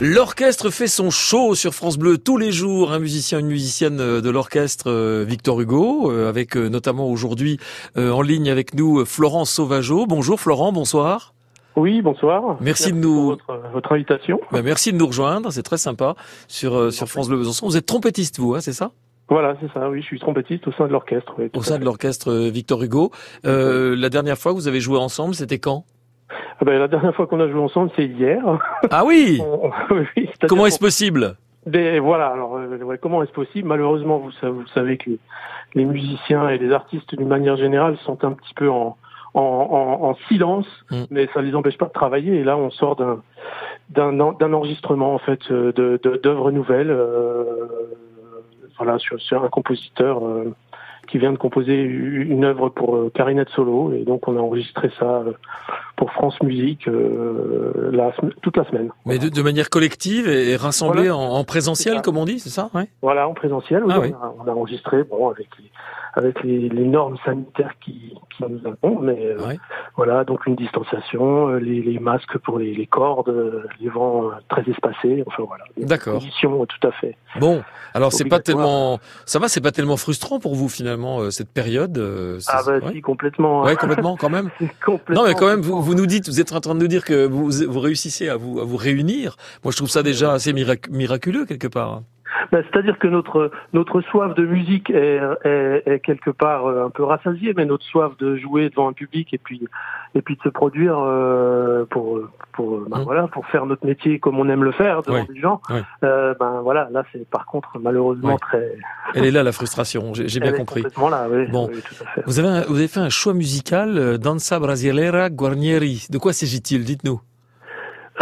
L'orchestre fait son show sur France Bleu tous les jours. Un musicien, une musicienne euh, de l'orchestre, euh, Victor Hugo, euh, avec notamment aujourd'hui en ligne avec nous Florence Sauvageau. Bonjour Florent, bonsoir. Oui, bonsoir. Merci, de nous votre, votre invitation. Ben, merci de nous rejoindre, c'est très sympa sur sur France Bleu Besançon. Vous êtes trompettiste vous, hein, c'est ça? Voilà, c'est ça. Oui, je suis trompettiste au sein de l'orchestre. au sein de l'orchestre Victor Hugo. la dernière fois que vous avez joué ensemble, c'était quand? Ah ben, la dernière fois qu'on a joué ensemble, c'est hier. Ah oui, oui Comment est-ce possible? Ben, voilà, alors euh, comment est-ce possible? Malheureusement, vous, vous savez que les, musiciens et les artistes, d'une manière générale, sont un petit peu en, en, en, silence, mm. mais ça ne les empêche pas de travailler. Et là, on sort d'un d'un enregistrement en fait euh, de d'œuvres nouvelles, euh, voilà, sur, sur, un compositeur. Euh, qui vient de composer une œuvre pour euh, Carinette Solo et donc on a enregistré ça euh, pour France Musique euh, la, toute la semaine. Mais de, de manière collective et rassemblée en, en, présentiel, comme on dit, c'est ça ouais Voilà, en présentiel. Ah, oui. on, a, enregistré bon avec les, avec les, les normes sanitaires qui, qui nous incombent, mais euh, voilà, donc une distanciation, les, les masques pour les, les, cordes, les vents très espacés, enfin voilà. D'accord. Conditions tout à fait. Bon, alors c'est pas tellement, ça va, c'est pas tellement frustrant pour vous finalement euh, cette période. Euh, ah bah si complètement. Ouais complètement quand même. complètement. Non mais quand même vous, vous, nous dites, vous êtes en train de nous dire que vous, réussissez à vous à vous réunir. Moi je trouve ça déjà assez miraculeux quelque part. Ben, C'est-à-dire que notre notre soif de musique est, est, est, quelque part euh, un peu rassasiée, mais notre soif de jouer devant un public et puis et puis de se produire euh, pour pour ben, mmh. voilà pour faire notre métier comme on aime le faire devant des gens. Euh, ben voilà, là c'est par contre malheureusement très. Elle est là la frustration. J'ai bien compris. Là, oui, bon, tout à fait. vous avez vous avez fait un choix musical, euh, Danza Brasileira Guarnieri. De quoi s'agit-il? Dites-nous.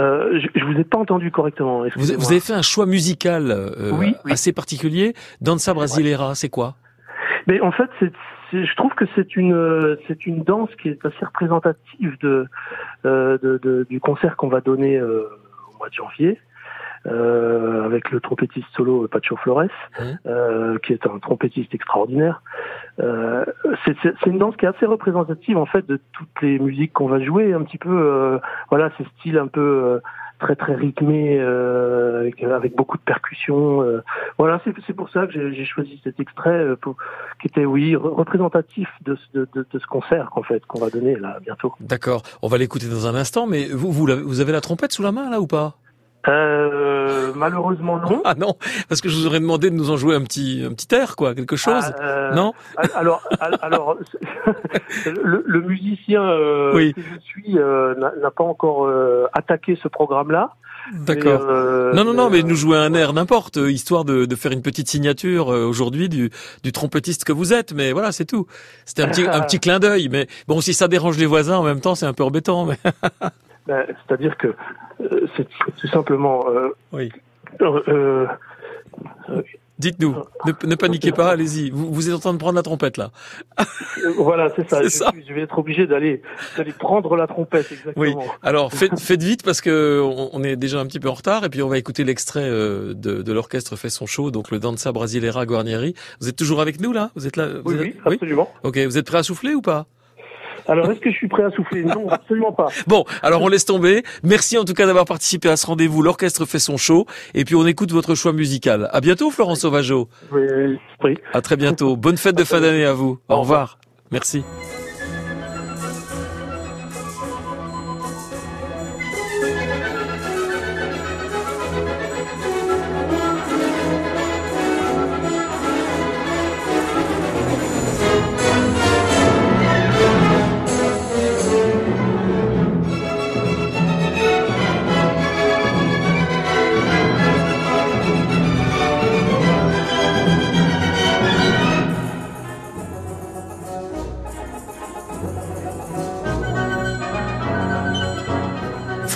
Euh, je, je vous ai pas entendu correctement. Vous, vous, avez fait un choix musical euh, assez particulier. Danza Brasileira, c'est quoi? Mais en fait, c'est, je trouve que c'est une c'est une danse qui est assez représentative de, euh, de, de du concert qu'on va donner euh, au mois de janvier. Euh, avec le trompettiste solo Pacho Flores, mmh. euh, qui est un trompettiste extraordinaire. Euh, c'est une danse qui est assez représentative en fait de toutes les musiques qu'on va jouer, un petit peu, euh, voilà, ce style un peu euh, très très rythmé avec, avec, beaucoup de percussions. voilà, c'est pour ça que j'ai choisi cet extrait pour, qui était oui représentatif de, de, de, de ce concert en fait qu'on va donner là bientôt. D'accord, on va l'écouter dans un instant, mais vous, vous, vous avez la trompette sous la main là ou pas? Euh, malheureusement non. Ah non, parce que je vous aurais demandé de nous en jouer un petit un petit air quoi, quelque chose. Ah, euh, non Alors alors le, le, musicien euh, que je suis euh, n'a pas encore euh, attaqué ce programme-là. D'accord. non non non, mais nous jouer un air n'importe, histoire de, de faire une petite signature aujourd'hui du du trompettiste que vous êtes. Mais voilà, c'est tout. C'était un petit un petit clin d'œil. Mais bon, si ça dérange les voisins en même temps, c'est un peu embêtant. Mais ben, C'est-à-dire que euh, c'est tout simplement. Euh, oui. Euh, Dites-nous, ne, paniquez pas, allez-y. Vous, vous, êtes en train de prendre la trompette là. voilà, c'est ça. Je, je, vais être obligé d'aller prendre la trompette exactement. Oui. Alors faites, faites vite parce que on, est déjà un petit peu en retard et puis on va écouter l'extrait de, de l'orchestre fait son show, donc le Danza Brasileira Guarnieri. Vous êtes toujours avec nous là? Vous êtes là oui, oui, absolument. Ok, vous êtes prêt à souffler ou pas? Alors, est-ce que je suis prêt à souffler? Non, absolument pas. Bon, alors on laisse tomber. Merci en tout cas d'avoir participé à ce rendez-vous. L'orchestre fait son show. Et puis on écoute votre choix musical. À bientôt, Florence Sauvageau. Oui, oui. À très bientôt. Bonne fête de fin d'année à vous. Au revoir. Merci.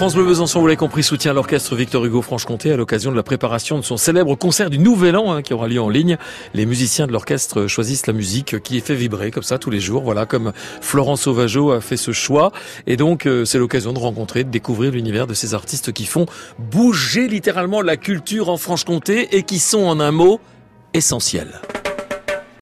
France Bleu Besançon, vous l'avez compris, soutient l'orchestre Victor Hugo Franche-Comté à l'occasion de la préparation de son célèbre concert du Nouvel An hein, qui aura lieu en ligne. Les musiciens de l'orchestre choisissent la musique qui est fait vibrer comme ça tous les jours. Voilà, comme Florence Sauvageau a fait ce choix. Et donc, euh, c'est l'occasion de rencontrer, de découvrir l'univers de ces artistes qui font bouger littéralement la culture en Franche-Comté et qui sont en un mot essentiels.